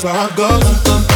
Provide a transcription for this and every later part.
that's where I go.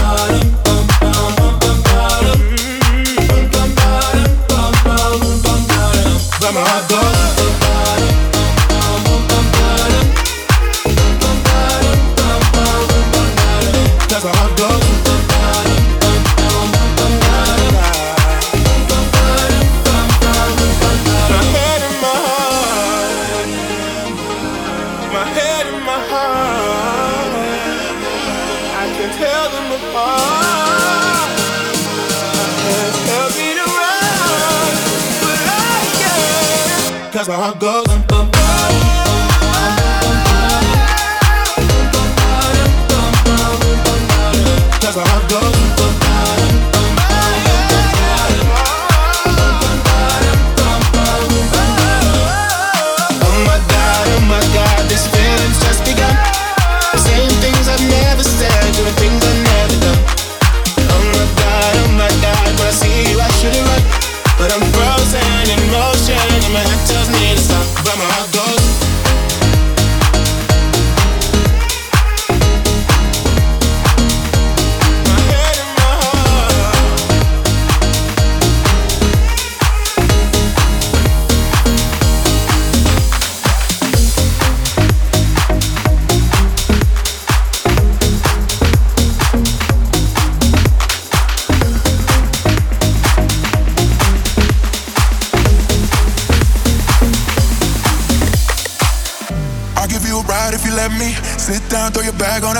by my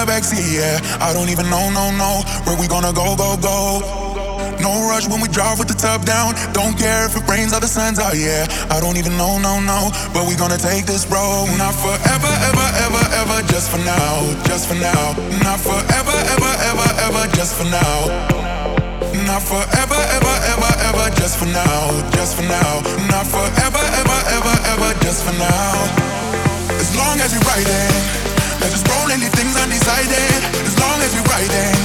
backseat, yeah. I don't even know, no, no, where we gonna go, go, go. No rush when we drive with the top down. Don't care if it rains or the sun's out, yeah. I don't even know, no, no, but we gonna take this road. Not forever, ever, ever, ever, just for now, just for now. Not forever, ever, ever, ever, just for now. Not forever, ever, ever, ever, just for now, just for now. Not forever, ever, ever, ever, just for now. As long as we're riding, let's just and leave things undecided. As long as we're riding,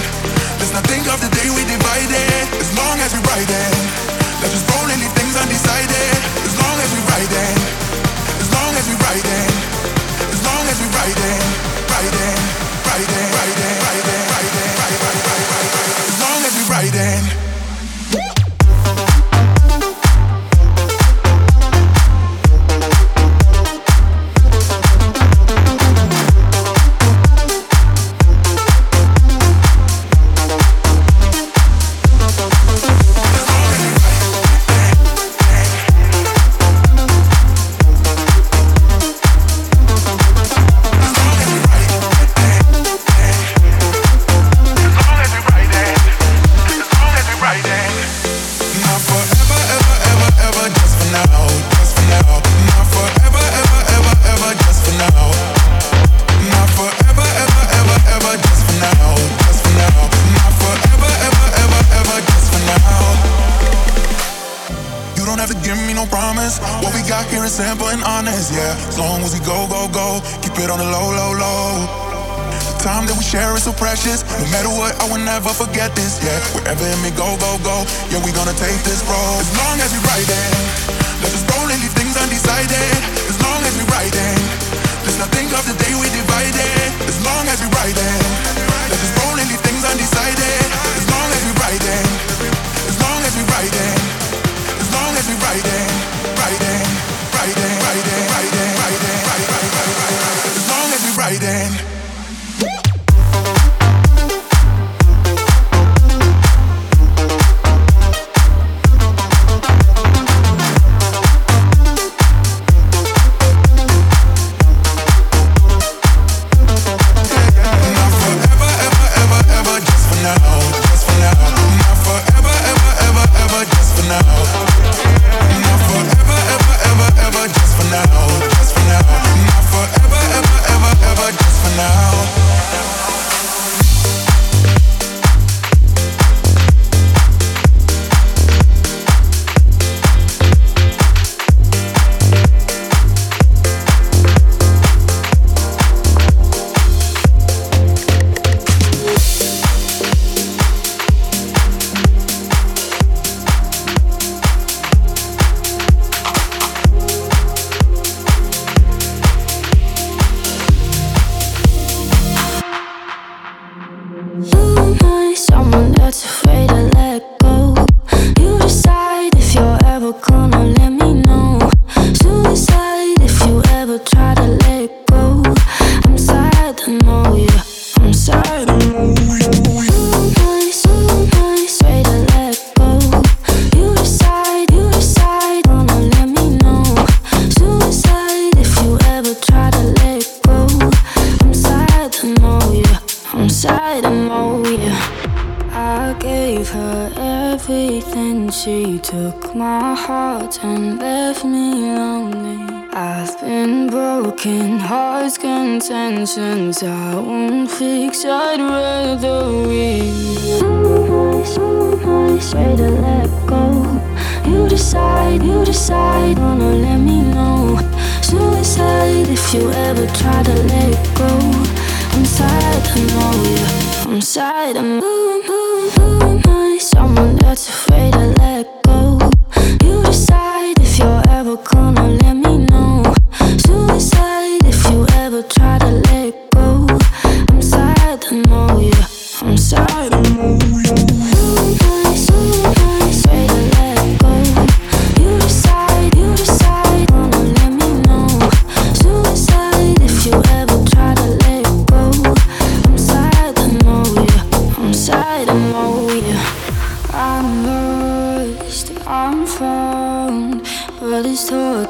let's not think of the day we divided. As long as we're riding, let's things undecided. As long as we're riding, as long as we're riding, as long as we're riding, riding, riding, riding, riding, riding, riding, riding, riding, as long as we're riding. Not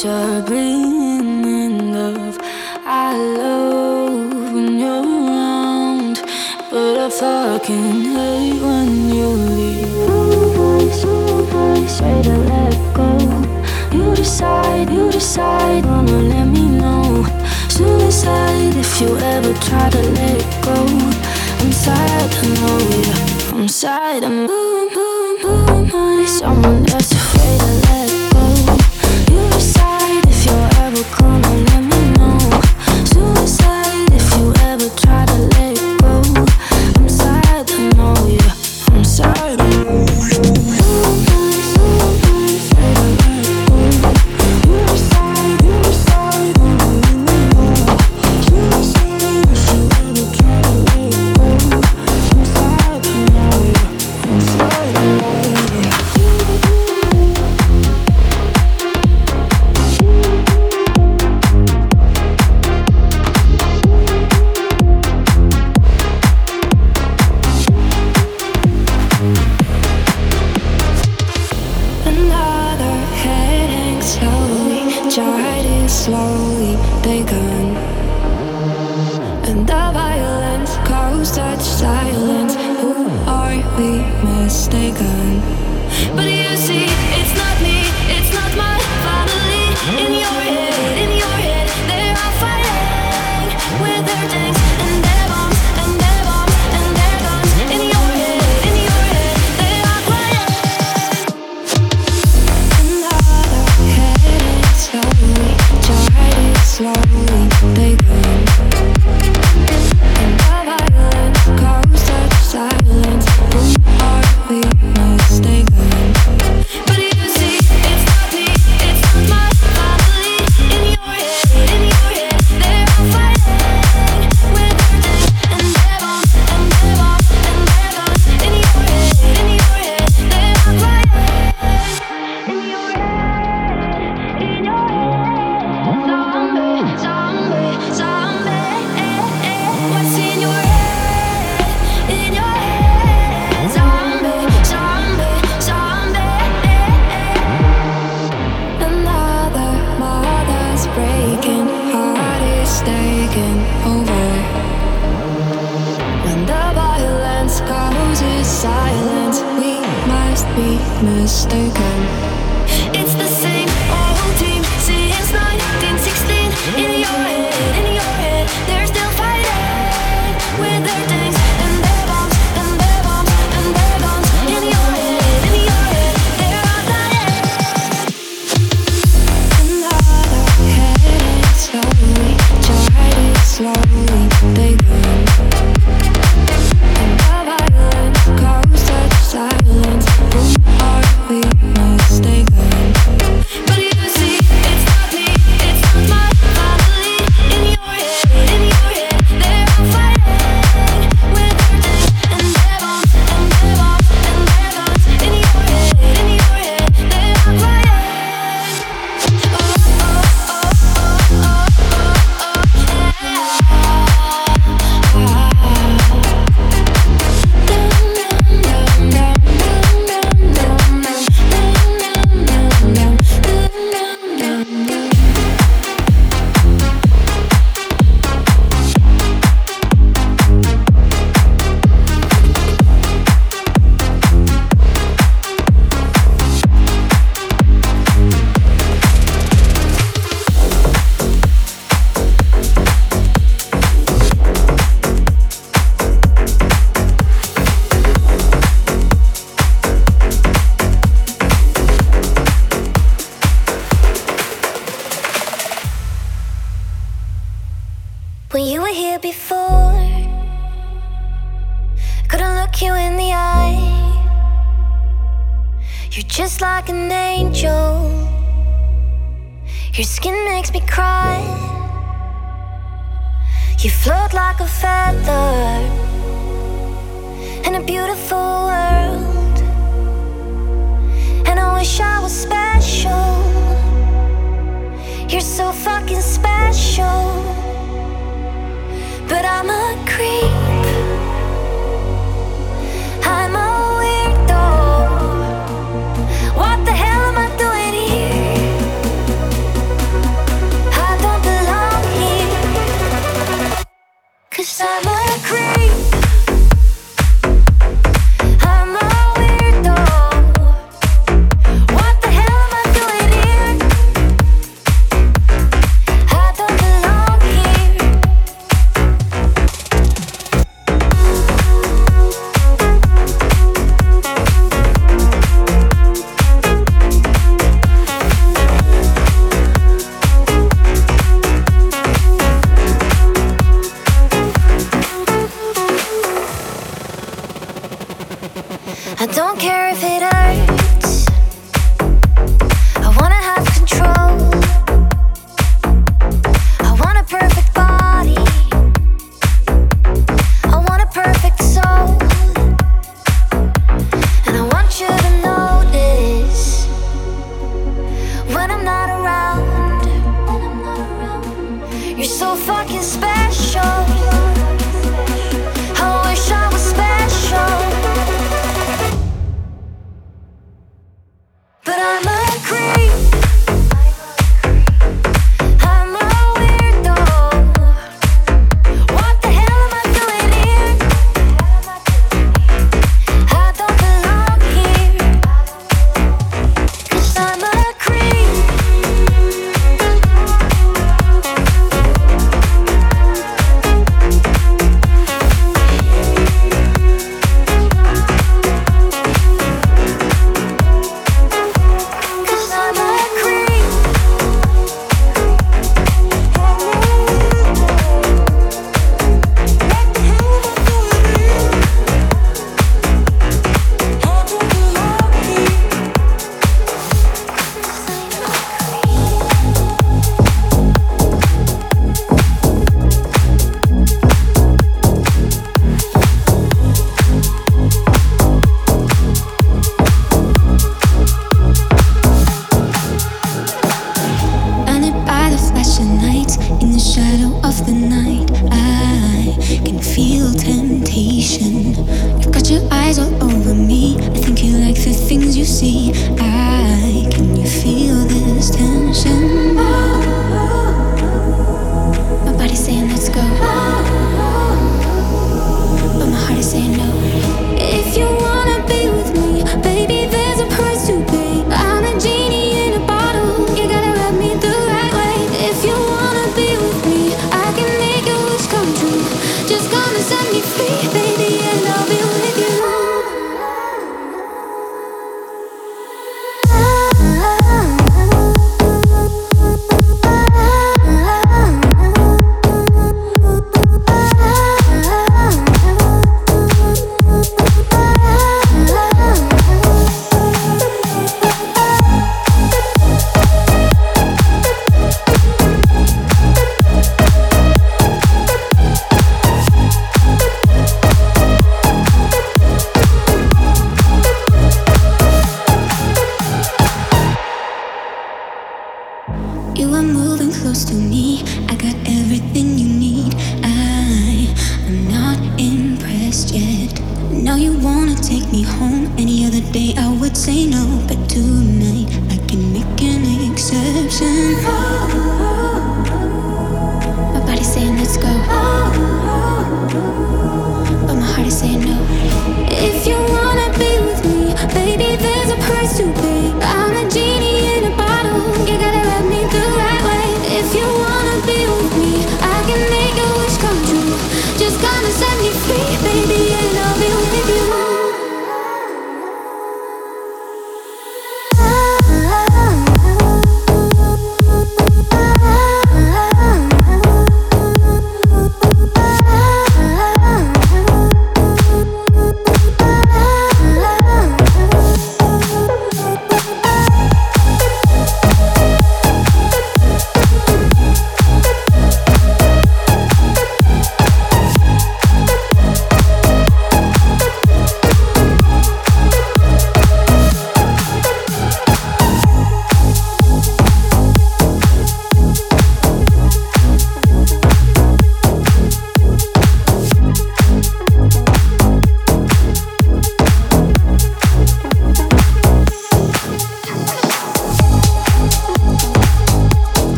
such a beaming love. I love when you're around, but I fucking hate when you leave. Always, always ready to let go. You decide, you decide, wanna let me know. Suicide if you ever try to let go. I'm sad, to know you. I'm sad, to know. boom, boom, boom. Someone that's afraid of. over. When the violence causes silence, we must be mistaken. It's the same old team since 1916. In your head, in your head, they're still fighting with their tanks. flow baby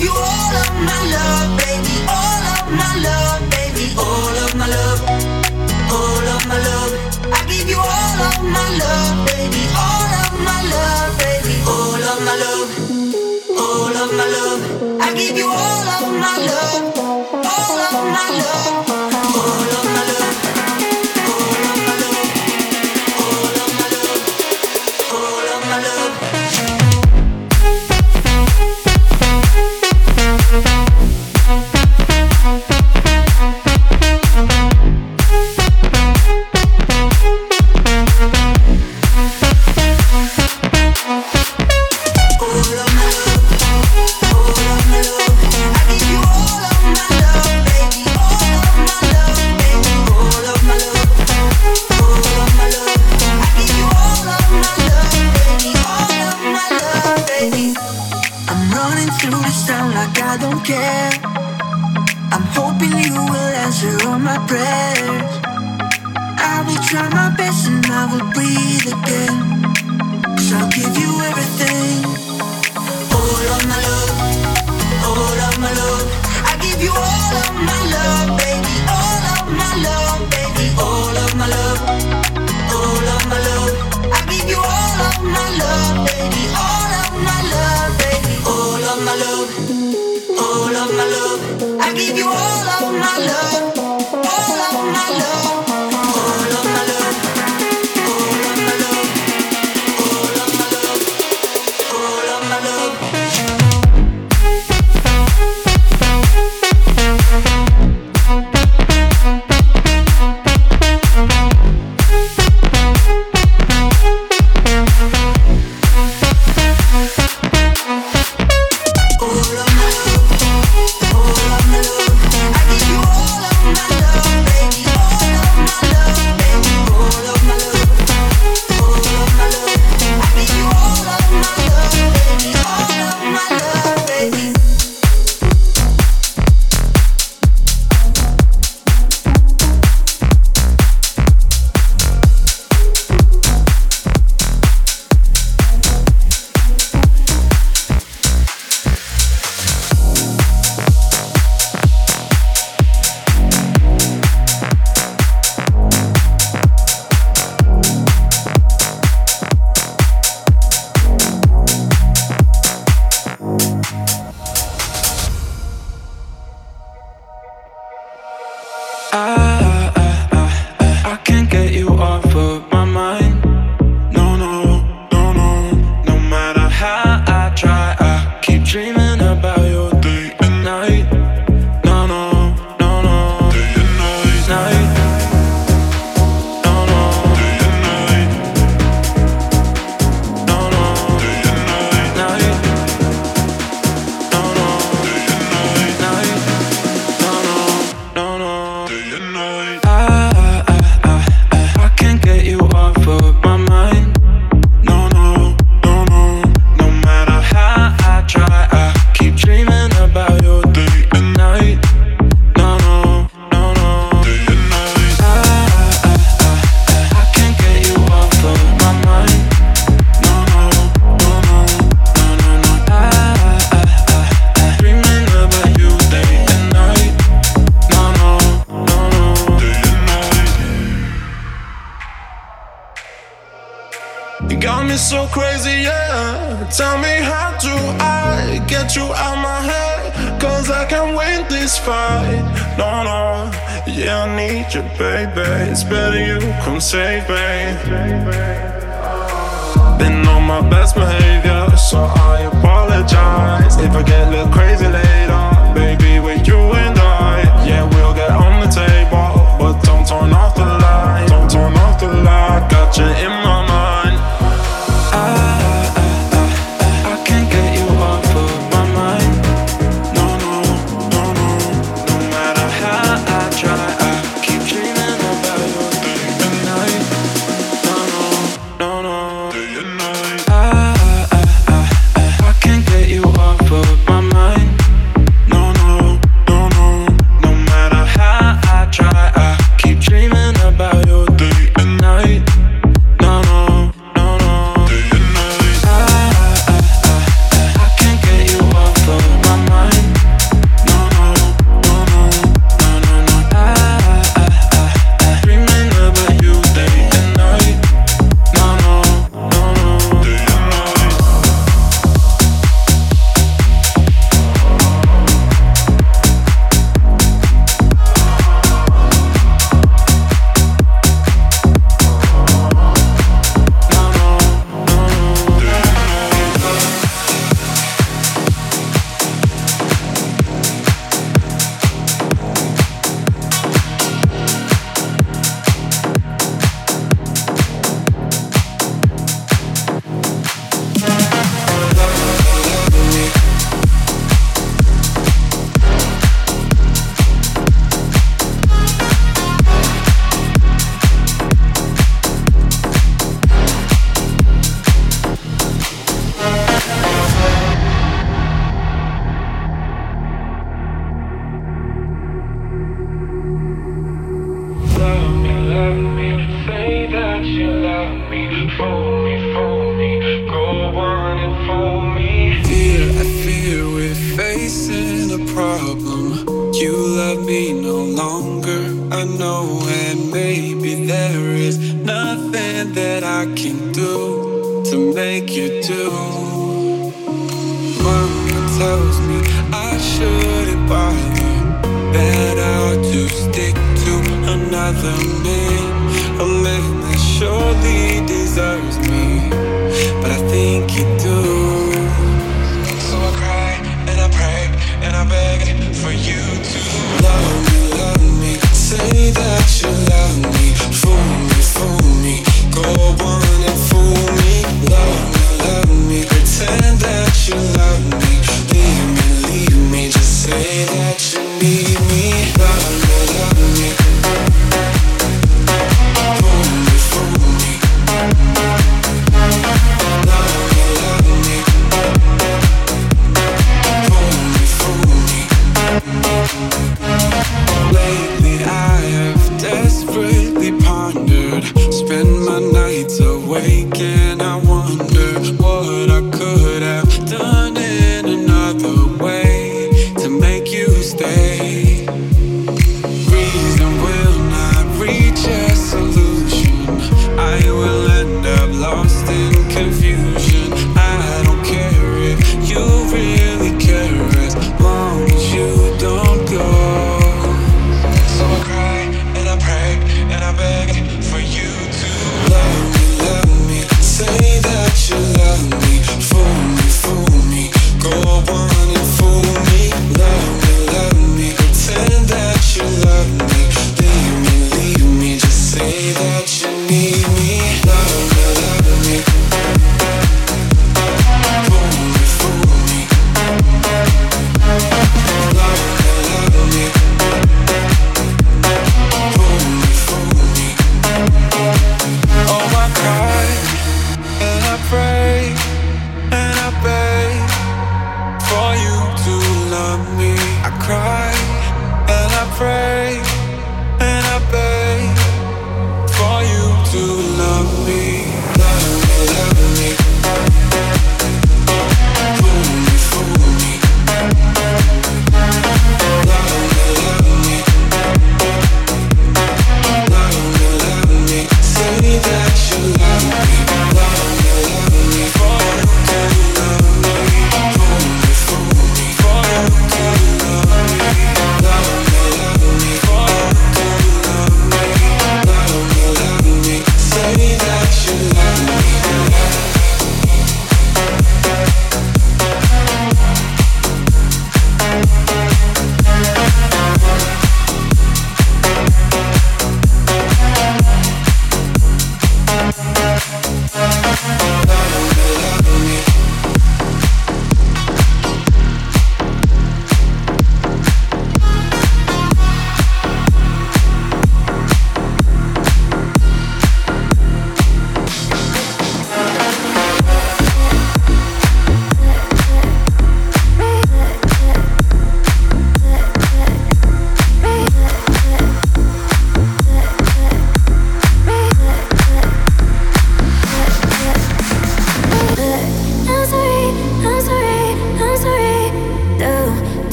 you all of my love, baby, all of my love, baby, all of my love, all of my love. I give you all of my love, baby, all of my love, baby, all of my love, all of my love. I give you all of my love.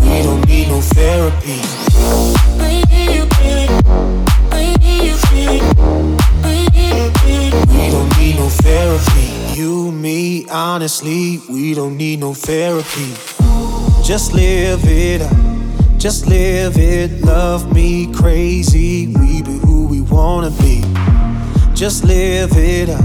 We don't need no therapy. We don't need no therapy. You, me, honestly, we don't need no therapy. Just live it up. Just live it. Love me crazy. We be who we wanna be. Just live it up,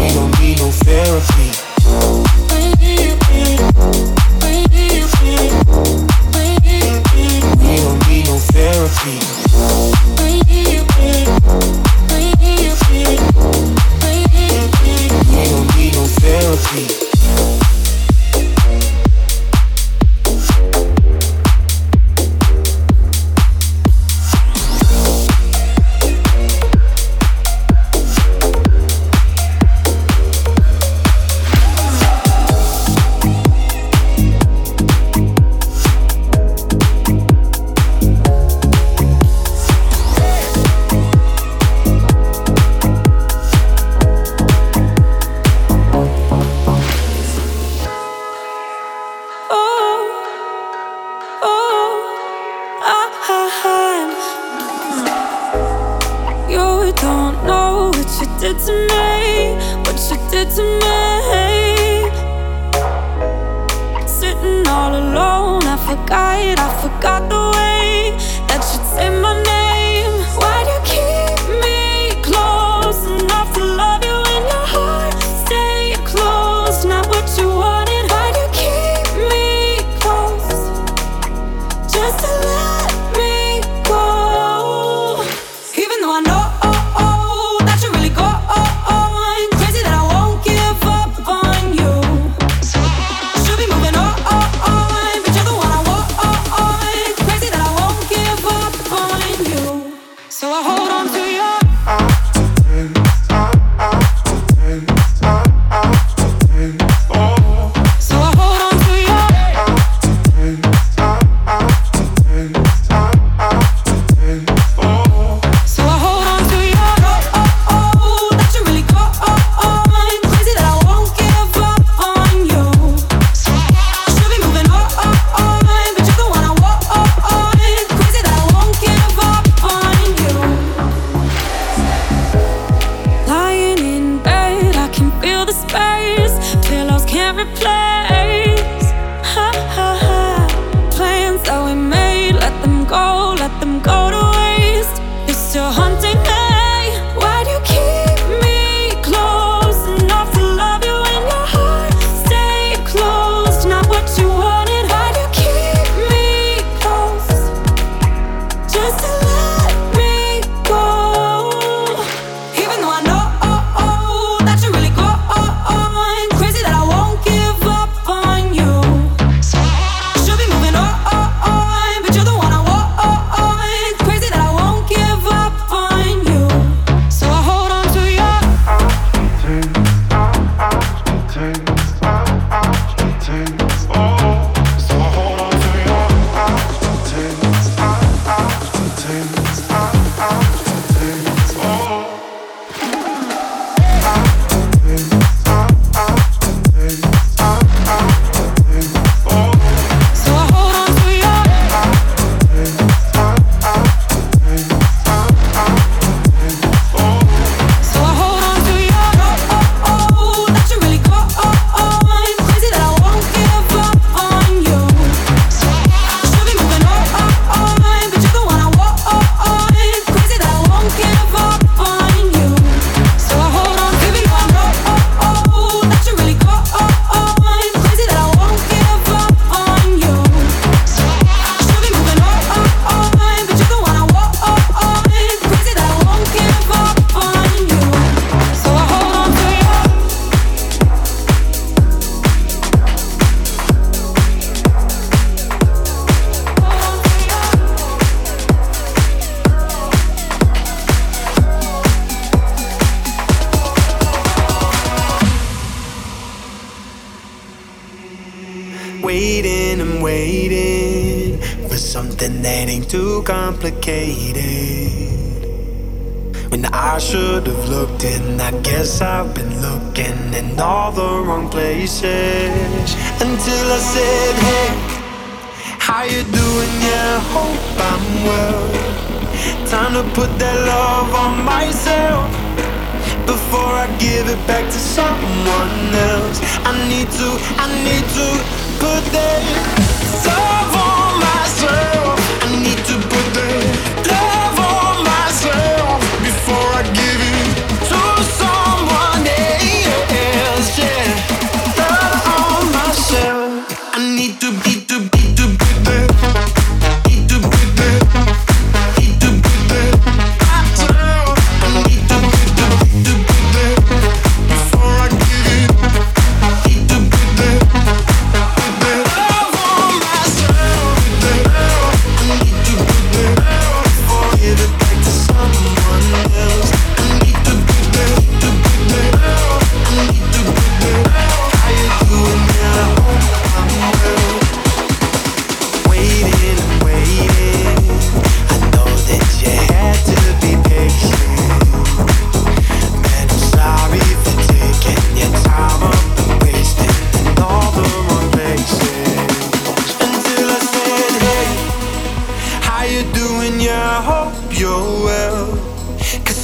We don't need no therapy.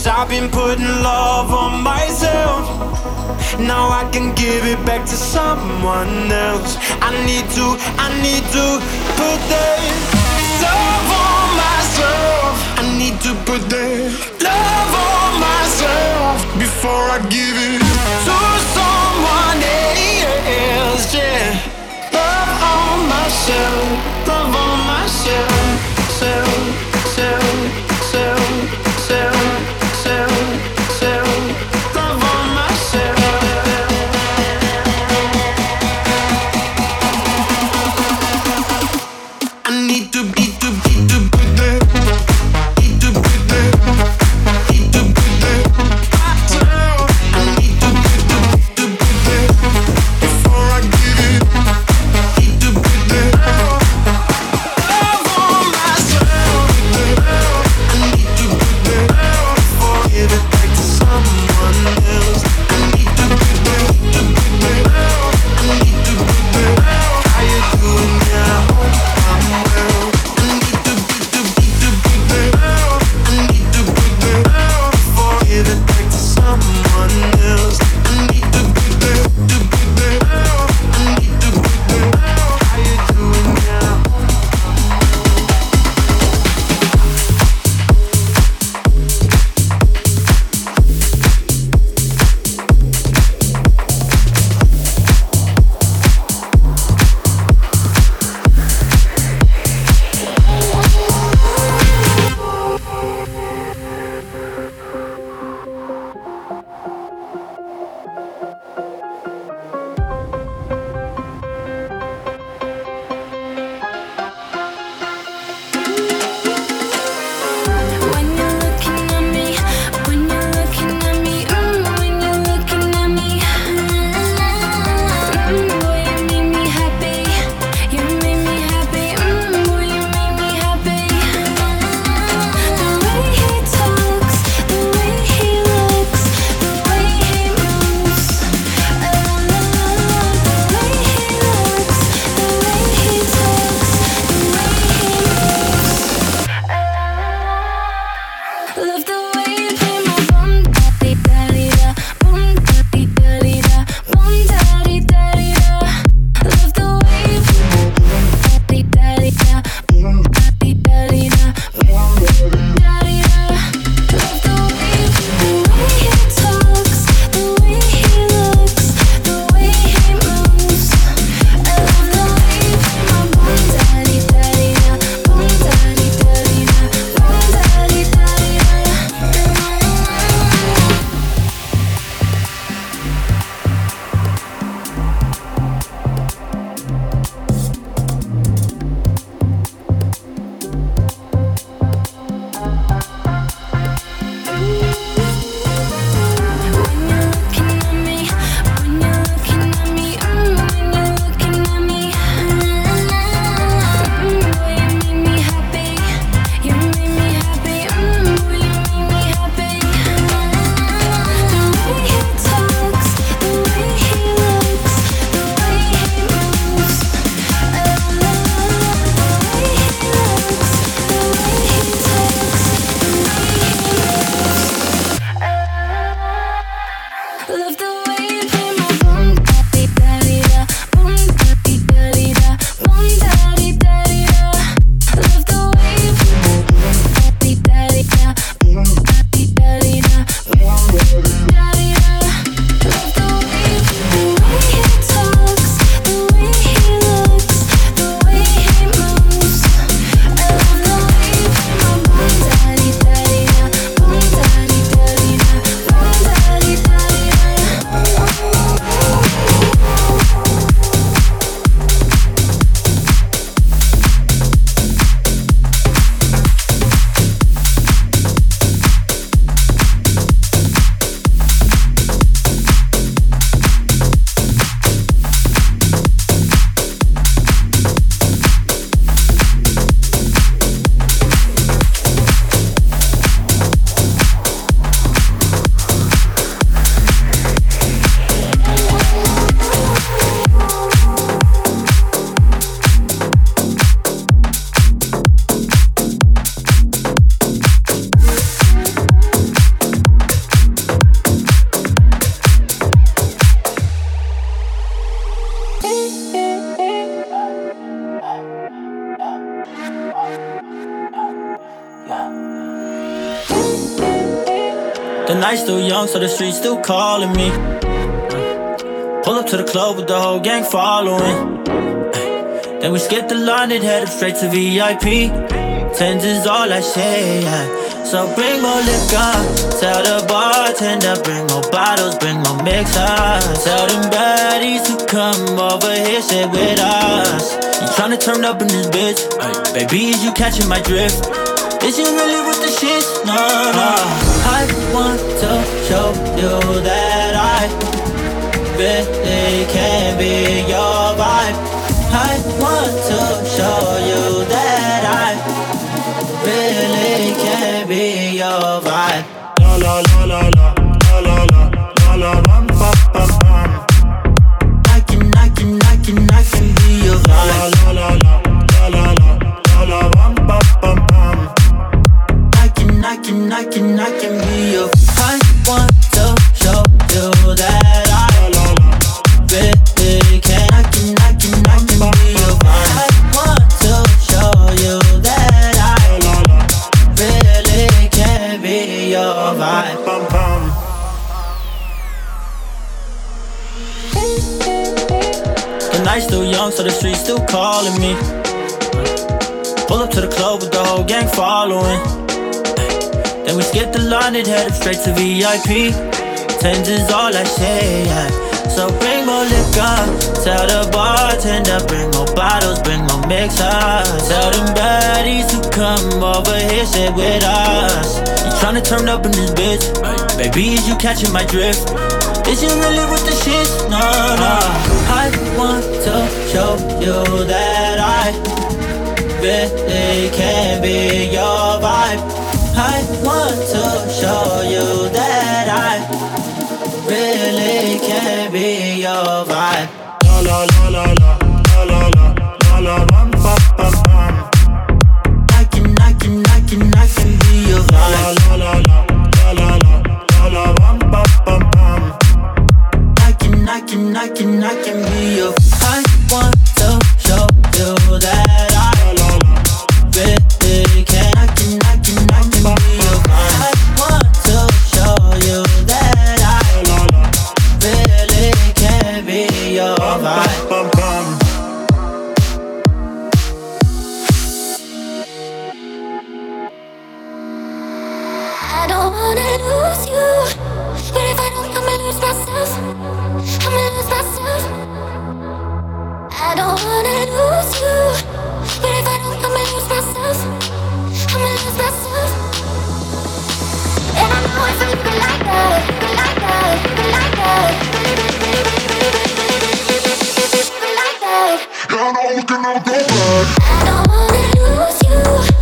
Cause I've been putting love on myself. Now I can give it back to someone else. I need to, I need to put that love on myself. I need to put that love on myself before I give it to someone else. Yeah, love on myself, love on myself, self, self. Night still young, so the streets still calling me. Pull up to the club with the whole gang following. Then we skip the line and head up straight to VIP. Tens is all I say. So bring more liquor. Tell the bartender, bring more bottles, bring more mixers. Tell them baddies to come over here, sit with us. You tryna turn up in this bitch? Baby, is you catching my drift? Is you really with the shit? No, no. I want to show you that I really can be your vibe. I want to show you that I really can be your vibe. La la la la la la la la la la. I can I can I can I can be your vibe. La la la la can I can I can be your. I want to show you that I really can. I can I can I can be your vibe. I want to show you that I really can be your vibe. Bum, bum. The night's still young, so the streets still calling me. Pull up to the club with the whole gang following. Then we skip the line and head up straight to VIP. Tens is all I say. So bring more liquor. Tell the bartender, bring more bottles, bring more mixers. Tell them baddies to come over here, sit with us. You tryna turn up in this bitch? Baby, is you catching my drift? Is you really with the shit? No, no. I want to show you that I really can be your vibe. I want to show you that I really can be your vibe. La la la la la la la la la la bum bum bum bum. I can I can I can I can be your vibe. La la la la la la la la bum bum bum bum. I can I can I can I can be your. I want to show you that I don't wanna lose you,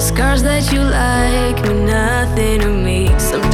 The scars that you like mean nothing to me. Sometimes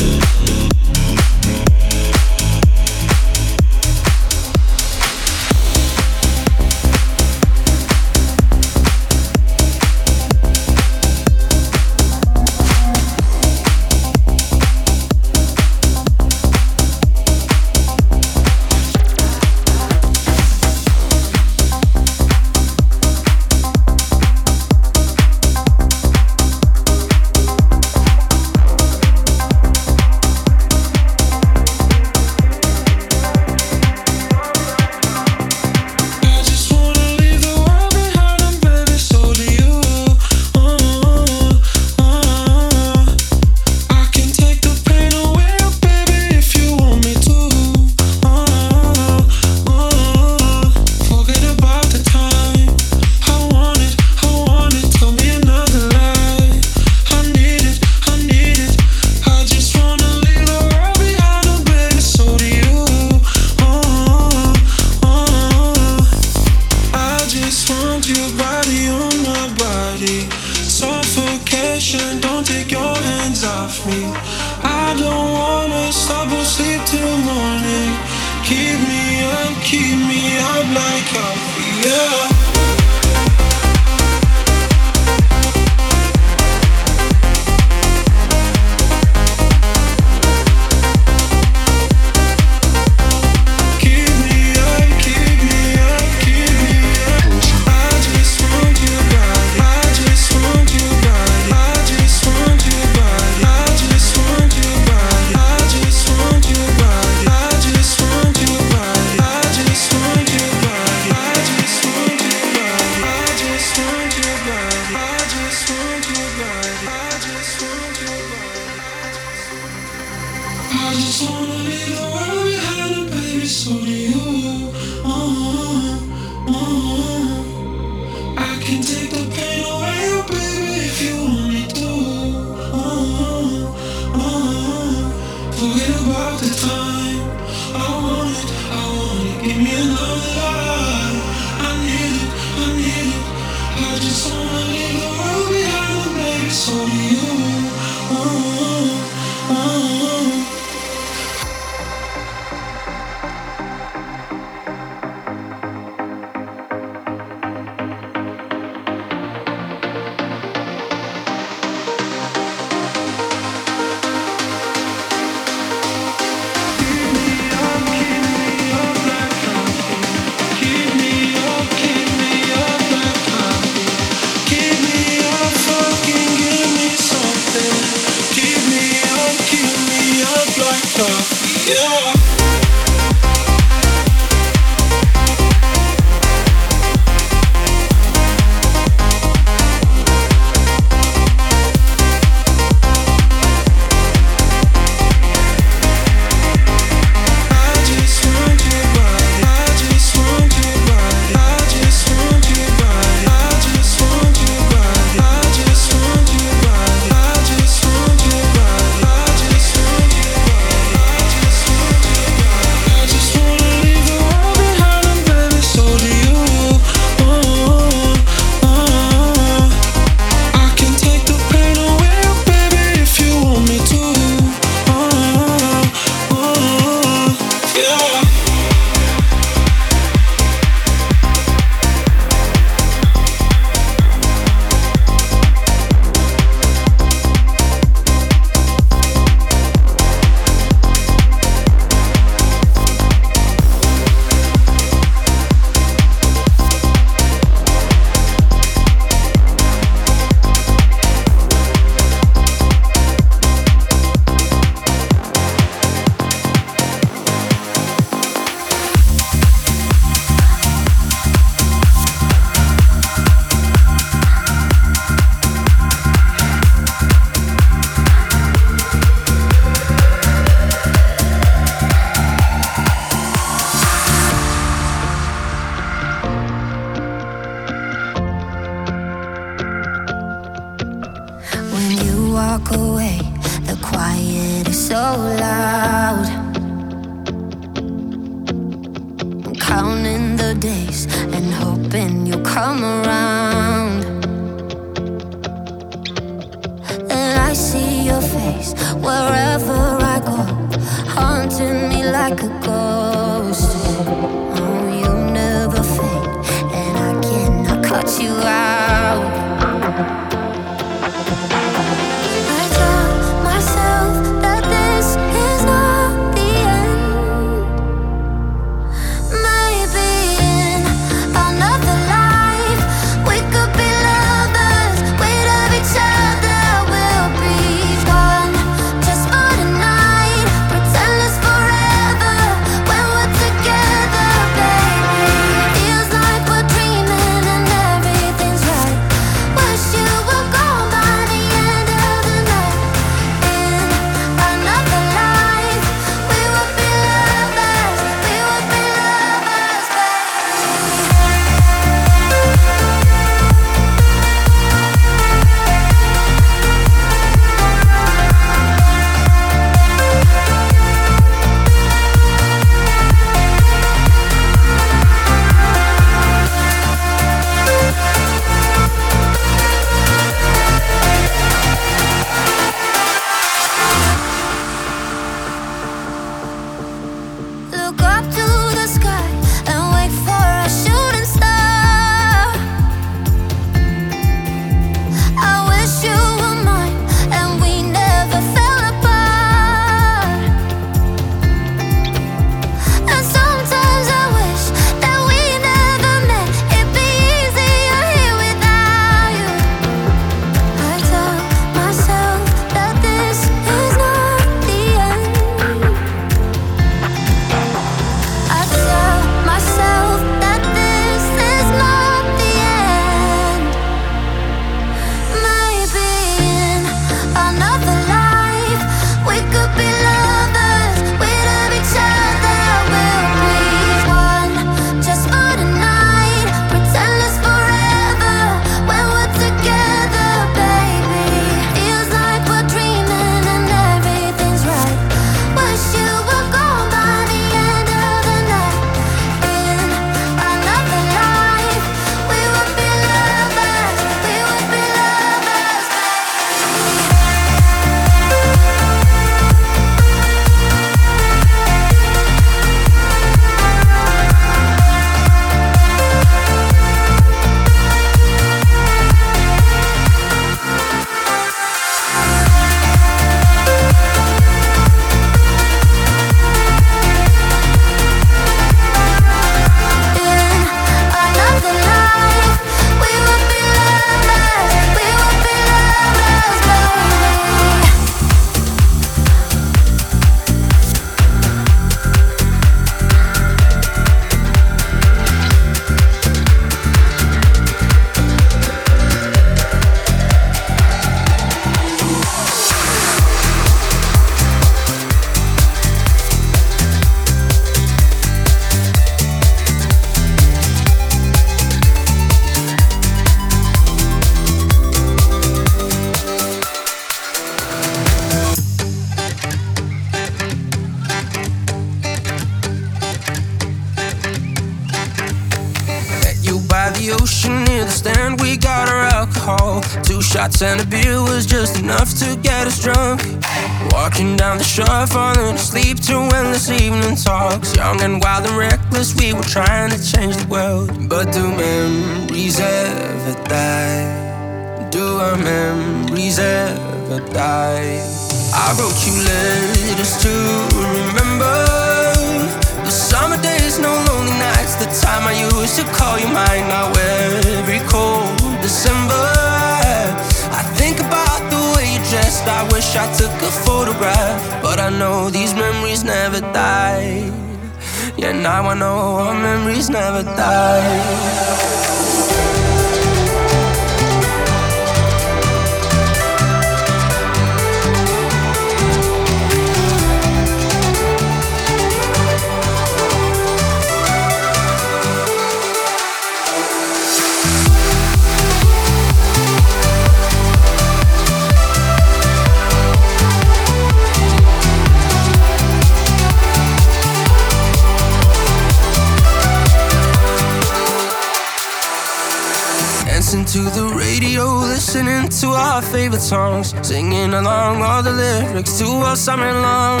to our favorite songs, singing along all the lyrics to all summer long.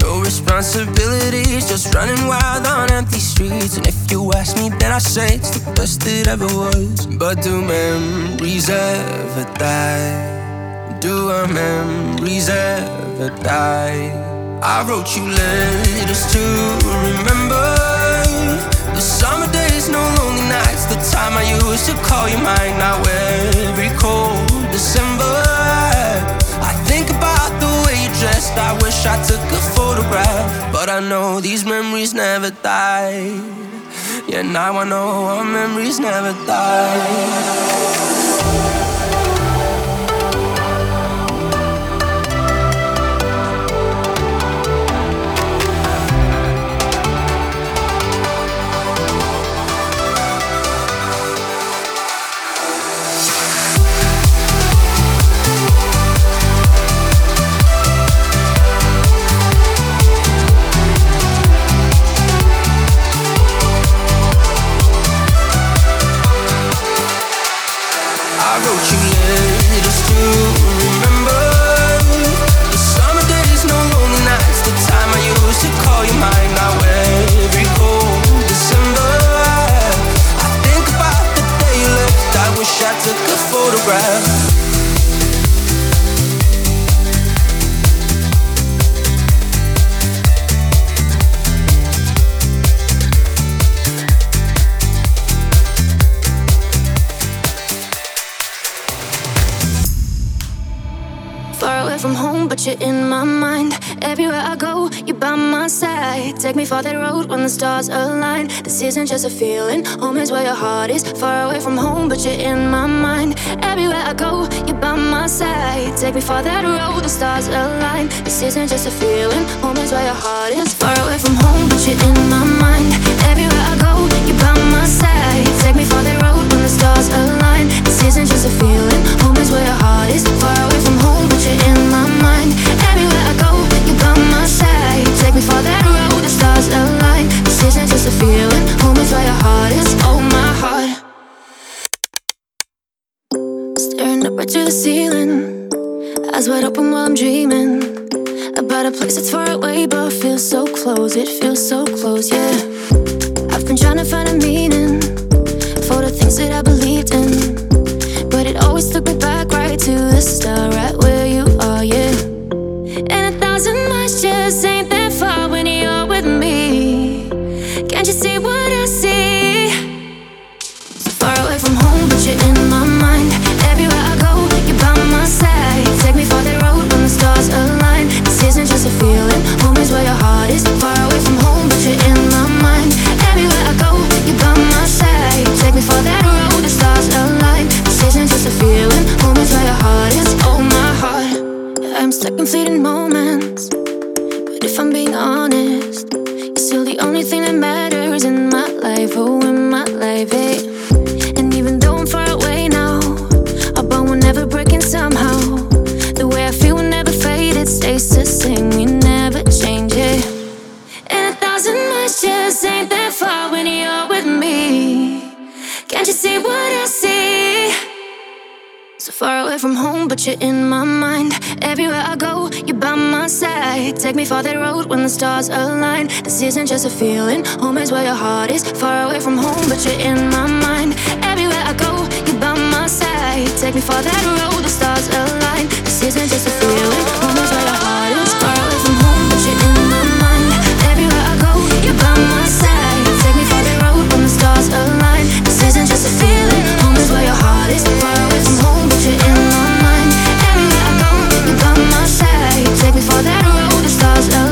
No responsibilities, just running wild on empty streets. And if you ask me, then I say it's the best it ever was. But do memories ever die? Do our memories ever die? I wrote you letters to remember the summer days, no lonely nights. The time I used to call you mine. Now every cold December, I think about the way you dressed. I wish I took a photograph, but I know these memories never die. Yeah, now I know our memories never die. Take me for that road when the stars align. This isn't just a feeling, home is where your heart is. Far away from home, but you're in my mind. Everywhere I go, you're by my side. Take me for that road, the stars align. This isn't just a feeling, home is where your heart is. Far away from home, but you're in my mind. Stars align. This isn't just a feeling, home is where your heart is. Far away from home, but you're in my mind. Everywhere I go, you're by my side. Take me for that road The stars align. This isn't just a feeling. Home is where your heart is. Oh, my heart. Staring up right to the ceiling. Eyes wide open while I'm dreaming. About a place that's far away, but feels so close. It feels so close, yeah. I've been trying to find a meaning that I believed in. But it always took me back right to the start, right where stuck in fleeting moments. But if I'm being honest, you're still the only thing that matters in my life. Oh, in my life, hey. And even though I'm far away now, our bond will never break in somehow. The way I feel will never fade, it stays the same. We never change it. And a thousand miles just ain't that far when you're with me. Can't you see what I see? So far away from home, but you're in my mind. Take me for that road when the stars align. This isn't just a feeling. Home is where your heart is. Far away from home, but you're in my mind. Everywhere I go, you're by my side. Take me for that road, the stars align. This isn't just a feeling. Home is where your heart is. Far away from home, but you're in my mind. Everywhere I go, you're by my side. Take me for that road when the stars align. This isn't just a feeling. Home is where your heart is. Far away from home, but you're in my So.